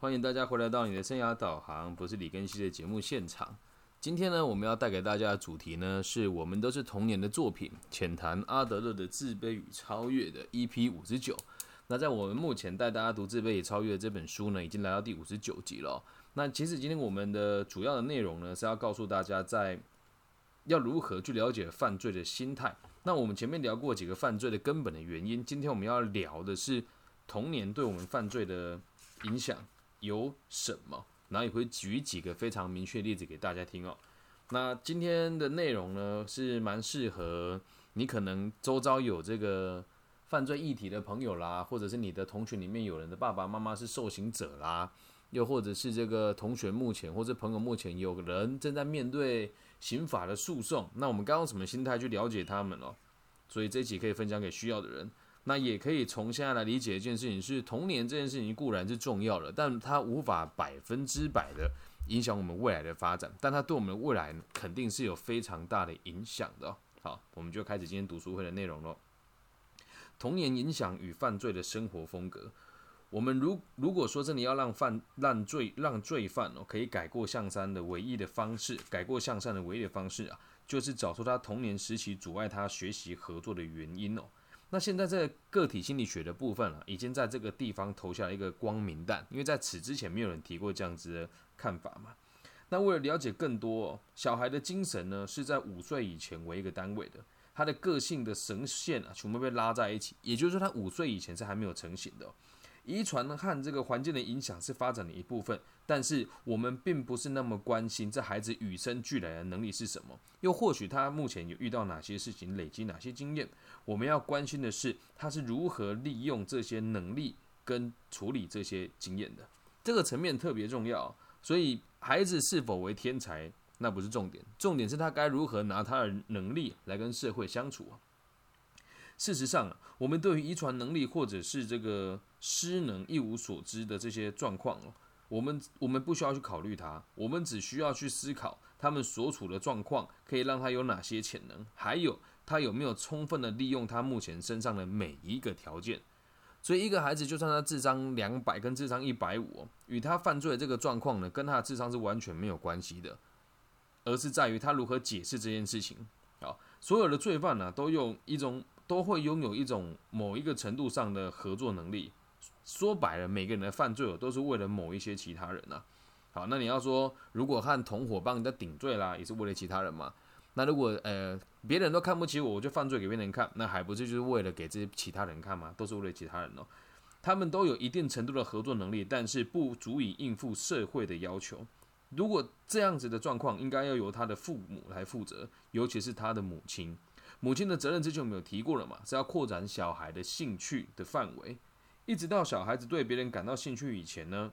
欢迎大家回来到你的生涯导航，不是李根熙的节目现场。今天呢，我们要带给大家的主题呢，是我们都是童年的作品，浅谈阿德勒的自卑与超越的 EP 五十九。那在我们目前带大家读《自卑与超越》这本书呢，已经来到第五十九集了。那其实今天我们的主要的内容呢，是要告诉大家在要如何去了解犯罪的心态。那我们前面聊过几个犯罪的根本的原因，今天我们要聊的是童年对我们犯罪的影响。有什么？然后也会举几个非常明确的例子给大家听哦。那今天的内容呢，是蛮适合你可能周遭有这个犯罪议题的朋友啦，或者是你的同学里面有人的爸爸妈妈是受刑者啦，又或者是这个同学目前或者朋友目前有人正在面对刑法的诉讼，那我们该用什么心态去了解他们哦？所以这集可以分享给需要的人。那也可以从现在来理解一件事情，是童年这件事情固然是重要的，但它无法百分之百的影响我们未来的发展，但它对我们的未来肯定是有非常大的影响的。好，我们就开始今天读书会的内容喽。童年影响与犯罪的生活风格，我们如如果说真的要让犯让罪让罪犯哦可以改过向善的唯一的方式，改过向善的唯一的方式啊，就是找出他童年时期阻碍他学习合作的原因哦。那现在在个体心理学的部分啊，已经在这个地方投下了一个光明弹，因为在此之前没有人提过这样子的看法嘛。那为了了解更多，小孩的精神呢是在五岁以前为一个单位的，他的个性的神线啊全部被拉在一起，也就是说他五岁以前是还没有成型的。遗传和这个环境的影响是发展的一部分，但是我们并不是那么关心这孩子与生俱来的能力是什么，又或许他目前有遇到哪些事情，累积哪些经验。我们要关心的是他是如何利用这些能力跟处理这些经验的，这个层面特别重要。所以孩子是否为天才，那不是重点，重点是他该如何拿他的能力来跟社会相处啊。事实上，我们对于遗传能力或者是这个失能一无所知的这些状况哦，我们我们不需要去考虑他，我们只需要去思考他们所处的状况可以让他有哪些潜能，还有他有没有充分的利用他目前身上的每一个条件。所以，一个孩子就算他智商两百跟智商一百五，与他犯罪这个状况呢，跟他的智商是完全没有关系的，而是在于他如何解释这件事情。好，所有的罪犯呢，都用一种。都会拥有一种某一个程度上的合作能力。说白了，每个人的犯罪都是为了某一些其他人呐。好，那你要说，如果和同伙帮人家顶罪啦，也是为了其他人嘛？那如果呃别人都看不起我，我就犯罪给别人看，那还不是就是为了给这些其他人看吗？都是为了其他人哦。他们都有一定程度的合作能力，但是不足以应付社会的要求。如果这样子的状况，应该要由他的父母来负责，尤其是他的母亲。母亲的责任之前我们有提过了嘛？是要扩展小孩的兴趣的范围，一直到小孩子对别人感到兴趣以前呢？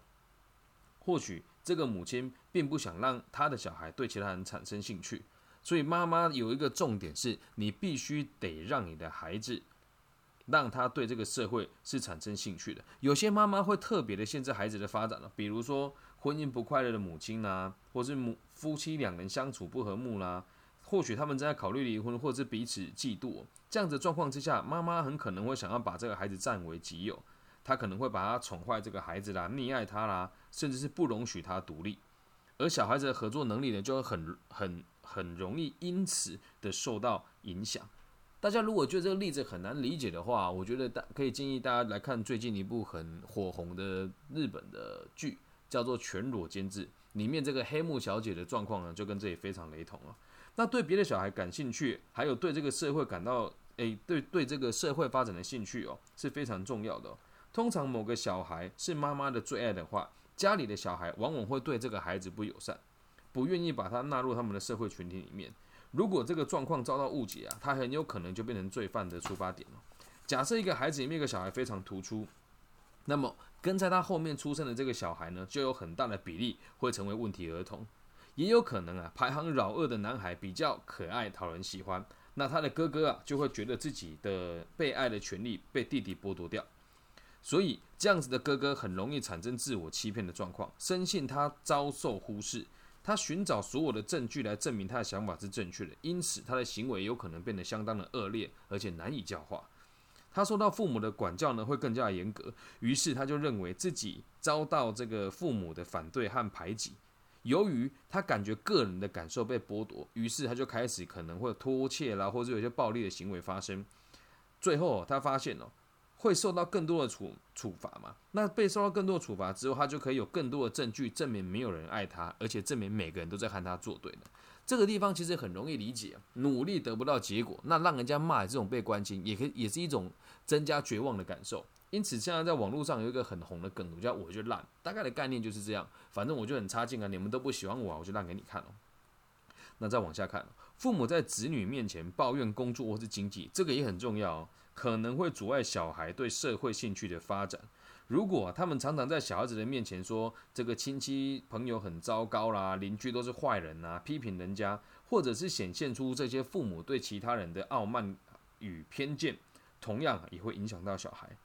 或许这个母亲并不想让他的小孩对其他人产生兴趣，所以妈妈有一个重点是：你必须得让你的孩子让他对这个社会是产生兴趣的。有些妈妈会特别的限制孩子的发展了，比如说婚姻不快乐的母亲啦，或是母夫妻两人相处不和睦啦。或许他们正在考虑离婚，或者是彼此嫉妒。这样子状况之下，妈妈很可能会想要把这个孩子占为己有，他可能会把他宠坏这个孩子啦，溺爱他啦，甚至是不容许他独立。而小孩子的合作能力呢，就会很很很容易因此的受到影响。大家如果觉得这个例子很难理解的话，我觉得大可以建议大家来看最近一部很火红的日本的剧，叫做《全裸监制》，里面这个黑木小姐的状况呢，就跟这里非常雷同啊。那对别的小孩感兴趣，还有对这个社会感到诶，对对这个社会发展的兴趣哦，是非常重要的。通常某个小孩是妈妈的最爱的话，家里的小孩往往会对这个孩子不友善，不愿意把他纳入他们的社会群体里面。如果这个状况遭到误解啊，他很有可能就变成罪犯的出发点了。假设一个孩子里面一个小孩非常突出，那么跟在他后面出生的这个小孩呢，就有很大的比例会成为问题儿童。也有可能啊，排行老二的男孩比较可爱、讨人喜欢，那他的哥哥啊就会觉得自己的被爱的权利被弟弟剥夺掉，所以这样子的哥哥很容易产生自我欺骗的状况，深信他遭受忽视，他寻找所有的证据来证明他的想法是正确的，因此他的行为有可能变得相当的恶劣，而且难以教化。他受到父母的管教呢会更加严格，于是他就认为自己遭到这个父母的反对和排挤。由于他感觉个人的感受被剥夺，于是他就开始可能会拖欠啦，或者有些暴力的行为发生。最后他发现哦，会受到更多的处处罚嘛？那被受到更多的处罚之后，他就可以有更多的证据证明没有人爱他，而且证明每个人都在和他作对。这个地方其实很容易理解，努力得不到结果，那让人家骂这种被关心，也可以也是一种增加绝望的感受。因此，现在在网络上有一个很红的梗图，叫“我就烂”，大概的概念就是这样。反正我就很差劲啊，你们都不喜欢我，我就烂给你看哦。那再往下看，父母在子女面前抱怨工作或是经济，这个也很重要哦，可能会阻碍小孩对社会兴趣的发展。如果他们常常在小孩子的面前说这个亲戚朋友很糟糕啦，邻居都是坏人呐，批评人家，或者是显现出这些父母对其他人的傲慢与偏见，同样也会影响到小孩。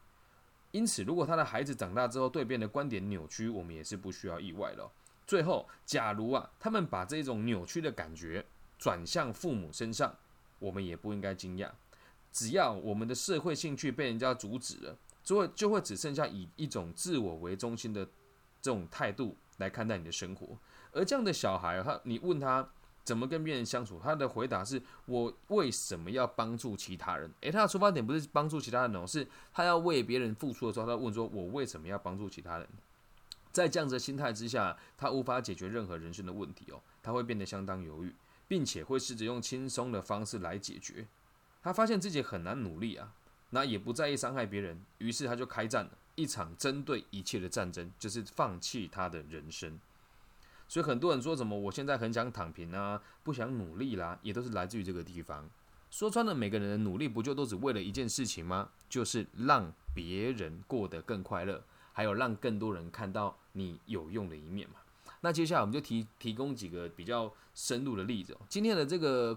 因此，如果他的孩子长大之后对别人的观点扭曲，我们也是不需要意外的。最后，假如啊，他们把这种扭曲的感觉转向父母身上，我们也不应该惊讶。只要我们的社会兴趣被人家阻止了，就会就会只剩下以一种自我为中心的这种态度来看待你的生活。而这样的小孩，他你问他。怎么跟别人相处？他的回答是：我为什么要帮助其他人？诶，他的出发点不是帮助其他人哦，是他要为别人付出的时候，他问说：我为什么要帮助其他人？在这样的心态之下，他无法解决任何人生的问题哦，他会变得相当犹豫，并且会试着用轻松的方式来解决。他发现自己很难努力啊，那也不在意伤害别人，于是他就开战了一场针对一切的战争，就是放弃他的人生。所以很多人说什么，我现在很想躺平啊，不想努力啦，也都是来自于这个地方。说穿了，每个人的努力不就都只为了一件事情吗？就是让别人过得更快乐，还有让更多人看到你有用的一面嘛。那接下来我们就提提供几个比较深入的例子。今天的这个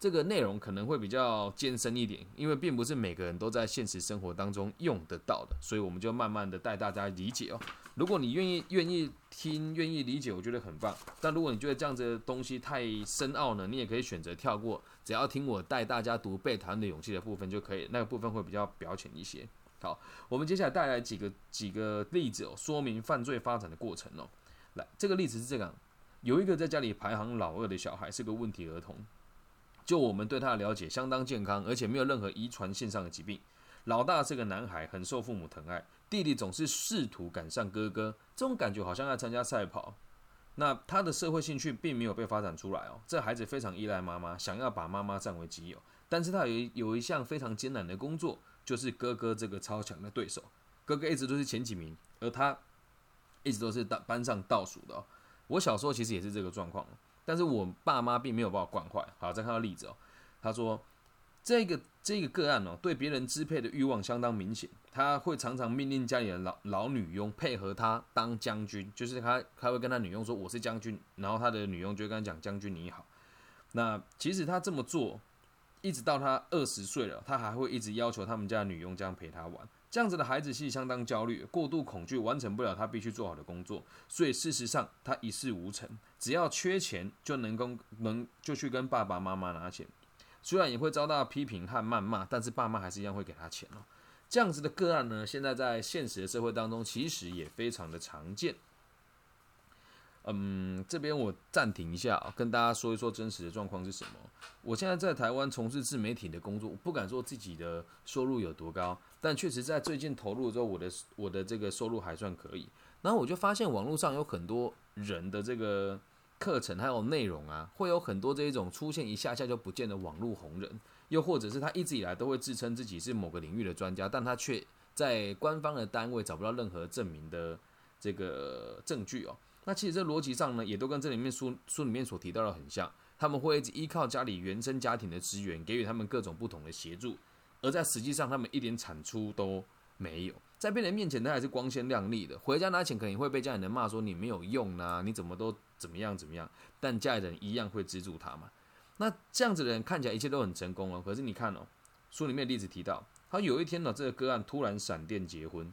这个内容可能会比较艰深一点，因为并不是每个人都在现实生活当中用得到的，所以我们就慢慢的带大家理解哦。如果你愿意愿意听愿意理解，我觉得很棒。但如果你觉得这样子的东西太深奥呢，你也可以选择跳过，只要听我带大家读《被讨厌的勇气》的部分就可以，那个部分会比较表浅一些。好，我们接下来带来几个几个例子哦，说明犯罪发展的过程哦。来，这个例子是这样：有一个在家里排行老二的小孩，是个问题儿童。就我们对他的了解，相当健康，而且没有任何遗传性上的疾病。老大是个男孩，很受父母疼爱。弟弟总是试图赶上哥哥，这种感觉好像要参加赛跑。那他的社会兴趣并没有被发展出来哦。这孩子非常依赖妈妈，想要把妈妈占为己有。但是他有有一项非常艰难的工作，就是哥哥这个超强的对手。哥哥一直都是前几名，而他一直都是班班上倒数的。我小时候其实也是这个状况，但是我爸妈并没有把我惯坏。好，再看到例子哦，他说。这个这个个案哦，对别人支配的欲望相当明显。他会常常命令家里的老老女佣配合他当将军，就是他他会跟他女佣说我是将军，然后他的女佣就跟他讲将军你好。那其实他这么做，一直到他二十岁了，他还会一直要求他们家女佣这样陪他玩。这样子的孩子其实相当焦虑，过度恐惧，完成不了他必须做好的工作，所以事实上他一事无成。只要缺钱，就能够能就去跟爸爸妈妈拿钱。虽然也会遭到批评和谩骂，但是爸妈还是一样会给他钱哦。这样子的个案呢，现在在现实的社会当中，其实也非常的常见。嗯，这边我暂停一下，跟大家说一说真实的状况是什么。我现在在台湾从事自媒体的工作，不敢说自己的收入有多高，但确实在最近投入之后，我的我的这个收入还算可以。然后我就发现网络上有很多人的这个。课程还有内容啊，会有很多这一种出现一下下就不见的网络红人，又或者是他一直以来都会自称自己是某个领域的专家，但他却在官方的单位找不到任何证明的这个证据哦。那其实这逻辑上呢，也都跟这里面书书里面所提到的很像，他们会一直依靠家里原生家庭的资源，给予他们各种不同的协助，而在实际上他们一点产出都没有。在别人面前，他还是光鲜亮丽的。回家拿钱，肯定会被家里人骂说你没有用啊，你怎么都怎么样怎么样。但家里人一样会资助他嘛。那这样子的人看起来一切都很成功哦。可是你看哦，书里面例子提到，他有一天呢，这个个案突然闪电结婚，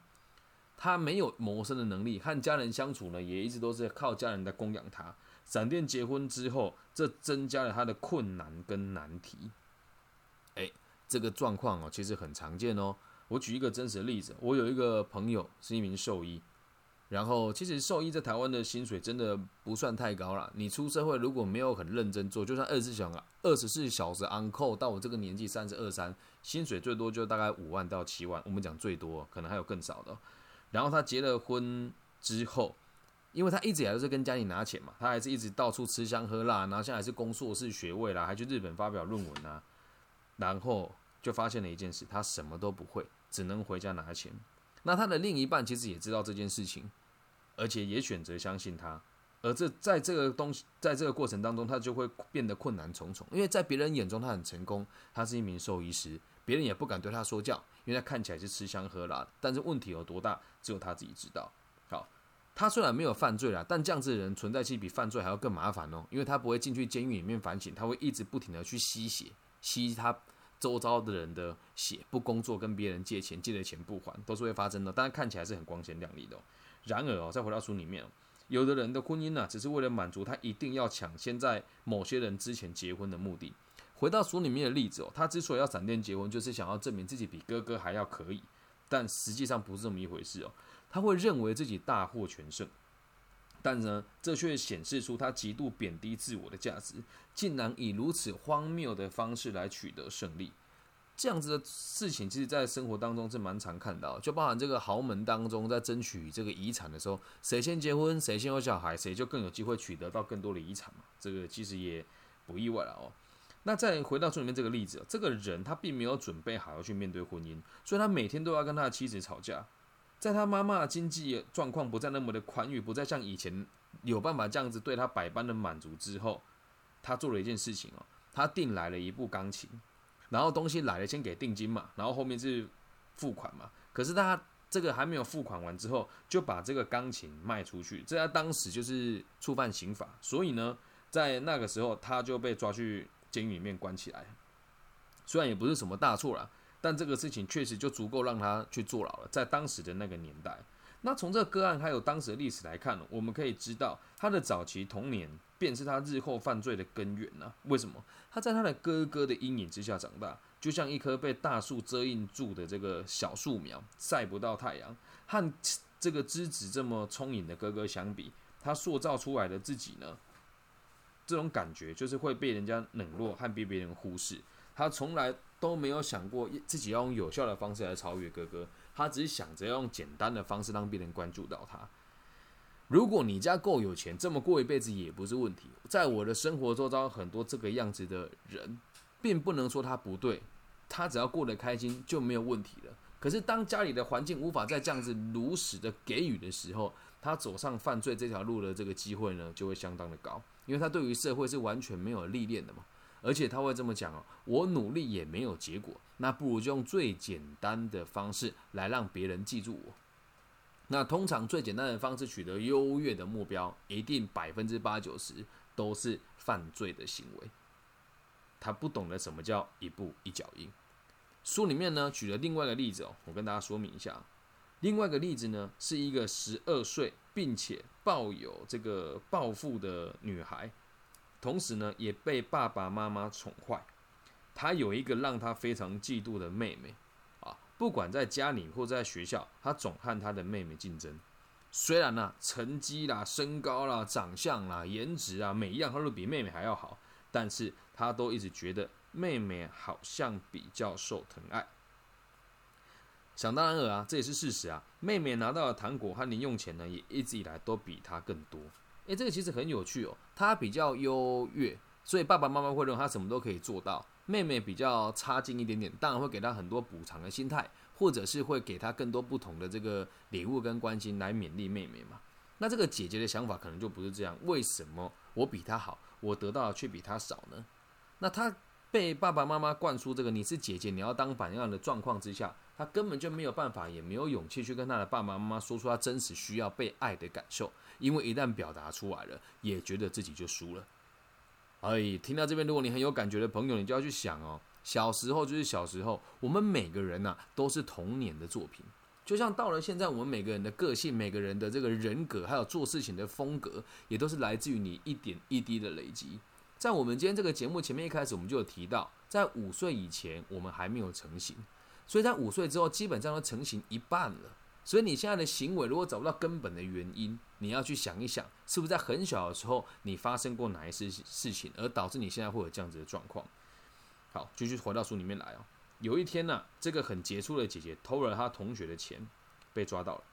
他没有谋生的能力，和家人相处呢，也一直都是靠家人在供养他。闪电结婚之后，这增加了他的困难跟难题。诶，这个状况哦，其实很常见哦。我举一个真实的例子，我有一个朋友是一名兽医，然后其实兽医在台湾的薪水真的不算太高了。你出社会如果没有很认真做，就算二十四小时二十四小时 on call，到我这个年纪三十二三，薪水最多就大概五万到七万。我们讲最多，可能还有更少的。然后他结了婚之后，因为他一直以来都是跟家里拿钱嘛，他还是一直到处吃香喝辣，然后现在是攻硕士学位啦，还去日本发表论文啊，然后就发现了一件事，他什么都不会。只能回家拿钱。那他的另一半其实也知道这件事情，而且也选择相信他。而这在这个东西，在这个过程当中，他就会变得困难重重。因为在别人眼中他很成功，他是一名兽医师，别人也不敢对他说教，因为他看起来是吃香喝辣的。但是问题有多大，只有他自己知道。好，他虽然没有犯罪啦，但这样子的人存在其实比犯罪还要更麻烦哦，因为他不会进去监狱里面反省，他会一直不停的去吸血，吸他。周遭的人的血不工作，跟别人借钱，借的钱不还，都是会发生的。但是看起来是很光鲜亮丽的。然而哦，再回到书里面哦，有的人的婚姻呢，只是为了满足他一定要抢先在某些人之前结婚的目的。回到书里面的例子哦，他之所以要闪电结婚，就是想要证明自己比哥哥还要可以。但实际上不是这么一回事哦，他会认为自己大获全胜。但呢，这却显示出他极度贬低自我的价值，竟然以如此荒谬的方式来取得胜利。这样子的事情，其实，在生活当中是蛮常看到，就包含这个豪门当中，在争取这个遗产的时候，谁先结婚，谁先有小孩，谁就更有机会取得到更多的遗产嘛。这个其实也不意外了哦。那再回到书里面这个例子，这个人他并没有准备好要去面对婚姻，所以他每天都要跟他的妻子吵架。在他妈妈经济状况不再那么的宽裕，不再像以前有办法这样子对他百般的满足之后，他做了一件事情哦，他订来了一部钢琴，然后东西来了先给定金嘛，然后后面是付款嘛。可是他这个还没有付款完之后，就把这个钢琴卖出去，这在当时就是触犯刑法，所以呢，在那个时候他就被抓去监狱里面关起来，虽然也不是什么大错啦。但这个事情确实就足够让他去坐牢了，在当时的那个年代。那从这个个案还有当时的历史来看，我们可以知道他的早期童年便是他日后犯罪的根源呢？为什么？他在他的哥哥的阴影之下长大，就像一棵被大树遮荫住的这个小树苗，晒不到太阳。和这个资质这么聪颖的哥哥相比，他塑造出来的自己呢？这种感觉就是会被人家冷落和被别人忽视。他从来。都没有想过自己要用有效的方式来超越哥哥，他只是想着要用简单的方式让别人关注到他。如果你家够有钱，这么过一辈子也不是问题。在我的生活周遭，很多这个样子的人，并不能说他不对，他只要过得开心就没有问题了。可是当家里的环境无法再这样子如实的给予的时候，他走上犯罪这条路的这个机会呢，就会相当的高，因为他对于社会是完全没有历练的嘛。而且他会这么讲哦，我努力也没有结果，那不如就用最简单的方式来让别人记住我。那通常最简单的方式取得优越的目标，一定百分之八九十都是犯罪的行为。他不懂得什么叫一步一脚印。书里面呢举了另外一个例子哦，我跟大家说明一下。另外一个例子呢是一个十二岁并且抱有这个抱负的女孩。同时呢，也被爸爸妈妈宠坏。她有一个让她非常嫉妒的妹妹，啊，不管在家里或在学校，她总和她的妹妹竞争。虽然呢，成绩啦、身高啦、长相啦、颜值啊，每一样她都比妹妹还要好，但是他都一直觉得妹妹好像比较受疼爱。想当然尔啊，这也是事实啊。妹妹拿到的糖果和零用钱呢，也一直以来都比他更多。诶，这个其实很有趣哦。他比较优越，所以爸爸妈妈会认为他什么都可以做到。妹妹比较差劲一点点，当然会给他很多补偿的心态，或者是会给他更多不同的这个礼物跟关心来勉励妹妹嘛。那这个姐姐的想法可能就不是这样。为什么我比她好，我得到的却比她少呢？那他被爸爸妈妈灌输这个你是姐姐，你要当榜样的状况之下，他根本就没有办法，也没有勇气去跟他的爸爸妈妈说出他真实需要被爱的感受。因为一旦表达出来了，也觉得自己就输了。哎，听到这边，如果你很有感觉的朋友，你就要去想哦，小时候就是小时候，我们每个人呐都是童年的作品。就像到了现在，我们每个人的个性、每个人的这个人格，还有做事情的风格，也都是来自于你一点一滴的累积。在我们今天这个节目前面一开始，我们就有提到，在五岁以前我们还没有成型，所以在五岁之后基本上都成型一半了。所以你现在的行为如果找不到根本的原因，你要去想一想，是不是在很小的时候你发生过哪一些事情，而导致你现在会有这样子的状况？好，继续回到书里面来哦。有一天呢，这个很杰出的姐姐偷了她同学的钱，被抓到了，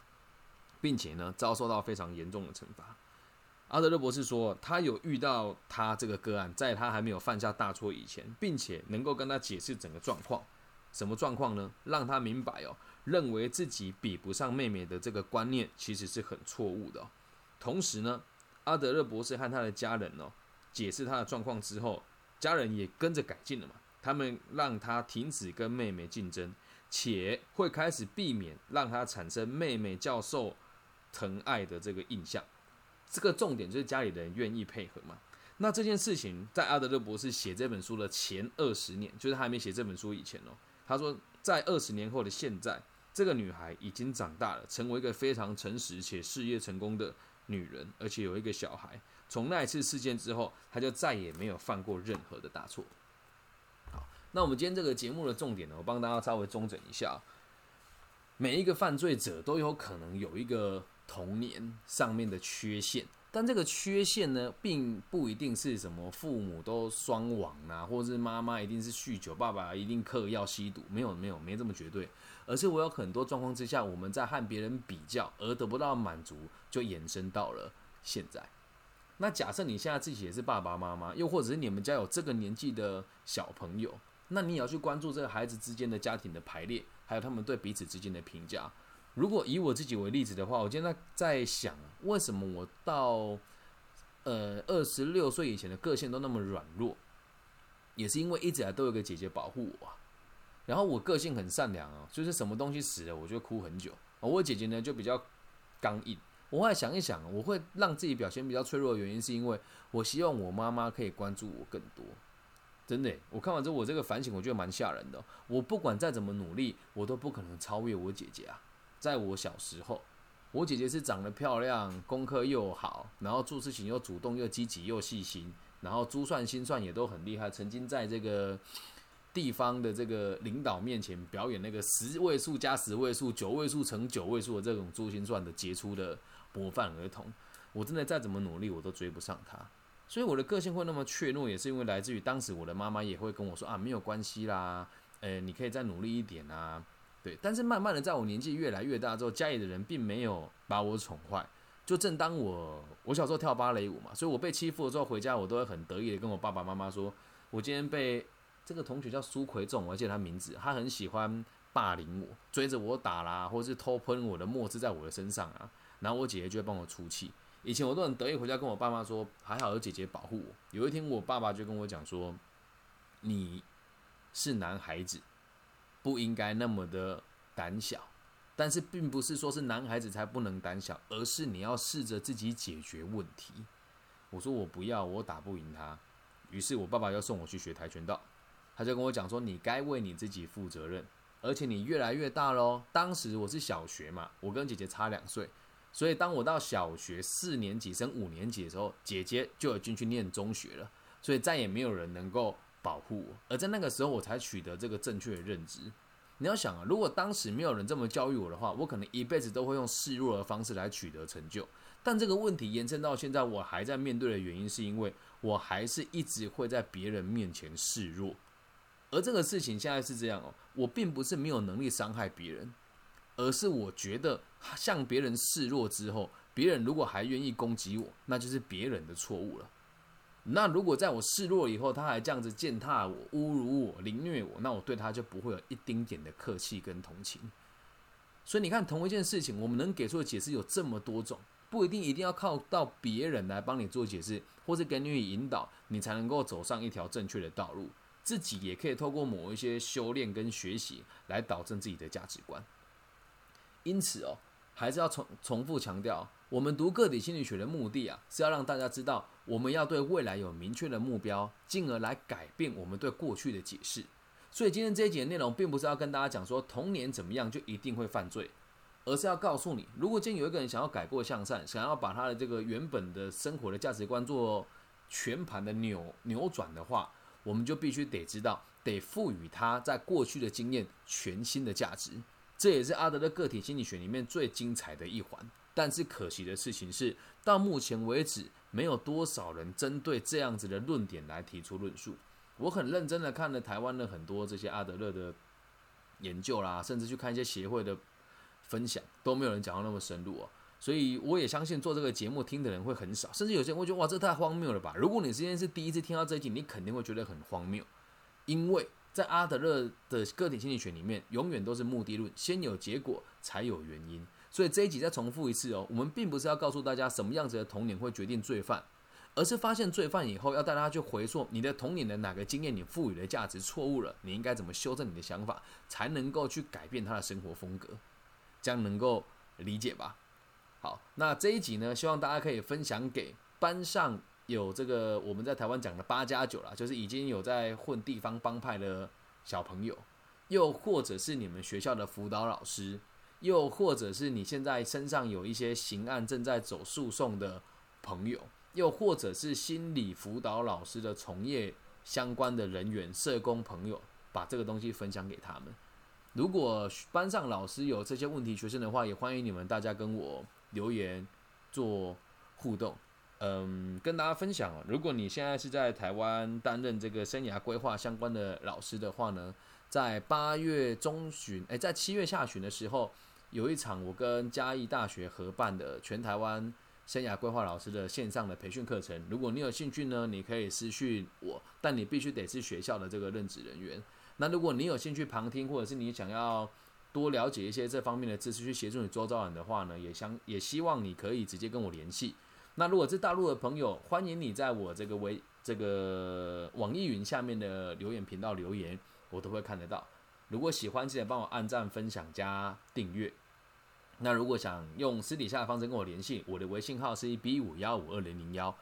并且呢遭受到非常严重的惩罚。阿德勒博士说，他有遇到他这个个案，在他还没有犯下大错以前，并且能够跟他解释整个状况。什么状况呢？让他明白哦，认为自己比不上妹妹的这个观念其实是很错误的。同时呢，阿德勒博士和他的家人哦，解释他的状况之后，家人也跟着改进了嘛。他们让他停止跟妹妹竞争，且会开始避免让他产生妹妹较受疼爱的这个印象。这个重点就是家里人愿意配合嘛。那这件事情在阿德勒博士写这本书的前二十年，就是他还没写这本书以前哦。他说，在二十年后的现在，这个女孩已经长大了，成为一个非常诚实且事业成功的女人，而且有一个小孩。从那一次事件之后，她就再也没有犯过任何的大错。好，那我们今天这个节目的重点呢，我帮大家稍微中整一下。每一个犯罪者都有可能有一个。童年上面的缺陷，但这个缺陷呢，并不一定是什么父母都双亡啊，或者是妈妈一定是酗酒，爸爸一定嗑药吸毒，没有没有没这么绝对，而是我有很多状况之下，我们在和别人比较而得不到满足，就延伸到了现在。那假设你现在自己也是爸爸妈妈，又或者是你们家有这个年纪的小朋友，那你也要去关注这个孩子之间的家庭的排列，还有他们对彼此之间的评价。如果以我自己为例子的话，我现在在想，为什么我到呃二十六岁以前的个性都那么软弱，也是因为一直以来都有个姐姐保护我啊。然后我个性很善良啊，就是什么东西死了我就哭很久。我姐姐呢就比较刚硬。我后来想一想，我会让自己表现比较脆弱的原因，是因为我希望我妈妈可以关注我更多。真的，我看完之后我这个反省，我觉得蛮吓人的。我不管再怎么努力，我都不可能超越我姐姐啊。在我小时候，我姐姐是长得漂亮，功课又好，然后做事情又主动又积极又细心，然后珠算心算也都很厉害，曾经在这个地方的这个领导面前表演那个十位数加十位数、九位数乘九位数的这种珠心算的杰出的模范儿童。我真的再怎么努力，我都追不上她。所以我的个性会那么怯懦，也是因为来自于当时我的妈妈也会跟我说啊，没有关系啦，呃，你可以再努力一点啊。对，但是慢慢的，在我年纪越来越大之后，家里的人并没有把我宠坏。就正当我我小时候跳芭蕾舞嘛，所以我被欺负的时候回家，我都会很得意的跟我爸爸妈妈说，我今天被这个同学叫苏奎仲，我记得他名字，他很喜欢霸凌我，追着我打啦，或者是偷喷我的墨汁在我的身上啊。然后我姐姐就会帮我出气。以前我都很得意回家跟我爸妈说，还好有姐姐保护我。有一天我爸爸就跟我讲说，你是男孩子。不应该那么的胆小，但是并不是说是男孩子才不能胆小，而是你要试着自己解决问题。我说我不要，我打不赢他。于是我爸爸要送我去学跆拳道，他就跟我讲说：“你该为你自己负责任，而且你越来越大喽。”当时我是小学嘛，我跟姐姐差两岁，所以当我到小学四年级升五年级的时候，姐姐就有进去念中学了，所以再也没有人能够。保护我，而在那个时候，我才取得这个正确的认知。你要想啊，如果当时没有人这么教育我的话，我可能一辈子都会用示弱的方式来取得成就。但这个问题延伸到现在，我还在面对的原因，是因为我还是一直会在别人面前示弱。而这个事情现在是这样哦，我并不是没有能力伤害别人，而是我觉得向别人示弱之后，别人如果还愿意攻击我，那就是别人的错误了。那如果在我示弱以后，他还这样子践踏我、侮辱我、凌虐我，那我对他就不会有一丁点的客气跟同情。所以你看，同一件事情，我们能给出的解释有这么多种，不一定一定要靠到别人来帮你做解释，或是给你引导，你才能够走上一条正确的道路。自己也可以透过某一些修炼跟学习来导正自己的价值观。因此哦，还是要重重复强调。我们读个体心理学的目的啊，是要让大家知道，我们要对未来有明确的目标，进而来改变我们对过去的解释。所以今天这一节内容，并不是要跟大家讲说童年怎么样就一定会犯罪，而是要告诉你，如果今天有一个人想要改过向善，想要把他的这个原本的生活的价值观做全盘的扭扭转的话，我们就必须得知道，得赋予他在过去的经验全新的价值。这也是阿德勒个体心理学里面最精彩的一环。但是可惜的事情是，到目前为止，没有多少人针对这样子的论点来提出论述。我很认真的看了台湾的很多这些阿德勒的研究啦，甚至去看一些协会的分享，都没有人讲到那么深入哦。所以我也相信做这个节目听的人会很少，甚至有些人会觉得哇，这太荒谬了吧？如果你今天是第一次听到这一集，你肯定会觉得很荒谬，因为在阿德勒的个体心理学里面，永远都是目的论，先有结果才有原因。所以这一集再重复一次哦，我们并不是要告诉大家什么样子的童年会决定罪犯。而是发现罪犯以后，要带他去回溯你的童年的哪个经验，你赋予的价值错误了，你应该怎么修正你的想法，才能够去改变他的生活风格，这样能够理解吧？好，那这一集呢，希望大家可以分享给班上有这个我们在台湾讲的八加九啦，就是已经有在混地方帮派的小朋友，又或者是你们学校的辅导老师，又或者是你现在身上有一些刑案正在走诉讼的朋友。又或者是心理辅导老师的从业相关的人员、社工朋友，把这个东西分享给他们。如果班上老师有这些问题学生的话，也欢迎你们大家跟我留言做互动。嗯，跟大家分享哦。如果你现在是在台湾担任这个生涯规划相关的老师的话呢，在八月中旬，诶，在七月下旬的时候，有一场我跟嘉义大学合办的全台湾。生涯规划老师的线上的培训课程，如果你有兴趣呢，你可以私讯我，但你必须得是学校的这个任职人员。那如果你有兴趣旁听，或者是你想要多了解一些这方面的知识，去协助你周遭人的话呢，也相也希望你可以直接跟我联系。那如果是大陆的朋友，欢迎你在我这个微这个网易云下面的留言频道留言，我都会看得到。如果喜欢，记得帮我按赞、分享、加订阅。那如果想用私底下的方式跟我联系，我的微信号是 B 五幺五二零零幺。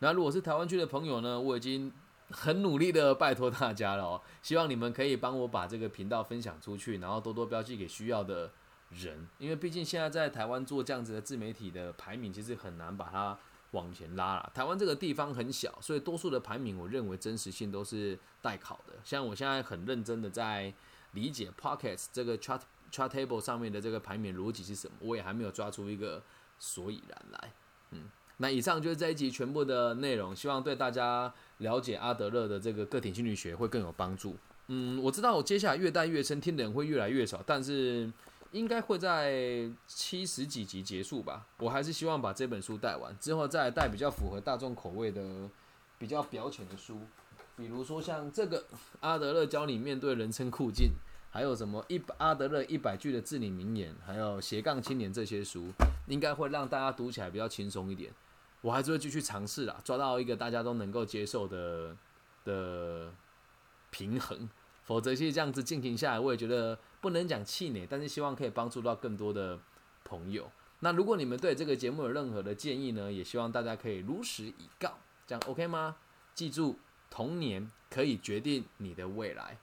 那如果是台湾区的朋友呢，我已经很努力的拜托大家了哦，希望你们可以帮我把这个频道分享出去，然后多多标记给需要的人，因为毕竟现在在台湾做这样子的自媒体的排名，其实很难把它往前拉了。台湾这个地方很小，所以多数的排名，我认为真实性都是待考的。像我现在很认真的在理解 Pockets 这个 chart。Chart table 上面的这个排名逻辑是什么？我也还没有抓出一个所以然来。嗯，那以上就是这一集全部的内容，希望对大家了解阿德勒的这个个体心理学会更有帮助。嗯，我知道我接下来越带越深，听的人会越来越少，但是应该会在七十几集结束吧。我还是希望把这本书带完，之后再带比较符合大众口味的、比较表浅的书，比如说像这个阿德勒教你面对人生困境。还有什么一阿德勒一百句的至理名言，还有斜杠青年这些书，应该会让大家读起来比较轻松一点。我还是会继续尝试啦，抓到一个大家都能够接受的的平衡。否则，其实这样子进行下来，我也觉得不能讲气馁，但是希望可以帮助到更多的朋友。那如果你们对这个节目有任何的建议呢，也希望大家可以如实以告，这样 OK 吗？记住，童年可以决定你的未来。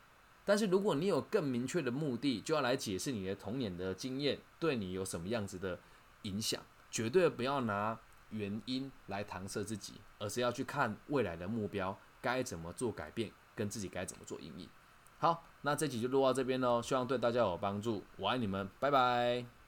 但是如果你有更明确的目的，就要来解释你的童年的经验对你有什么样子的影响，绝对不要拿原因来搪塞自己，而是要去看未来的目标该怎么做改变，跟自己该怎么做应应。好，那这集就录到这边喽，希望对大家有帮助，我爱你们，拜拜。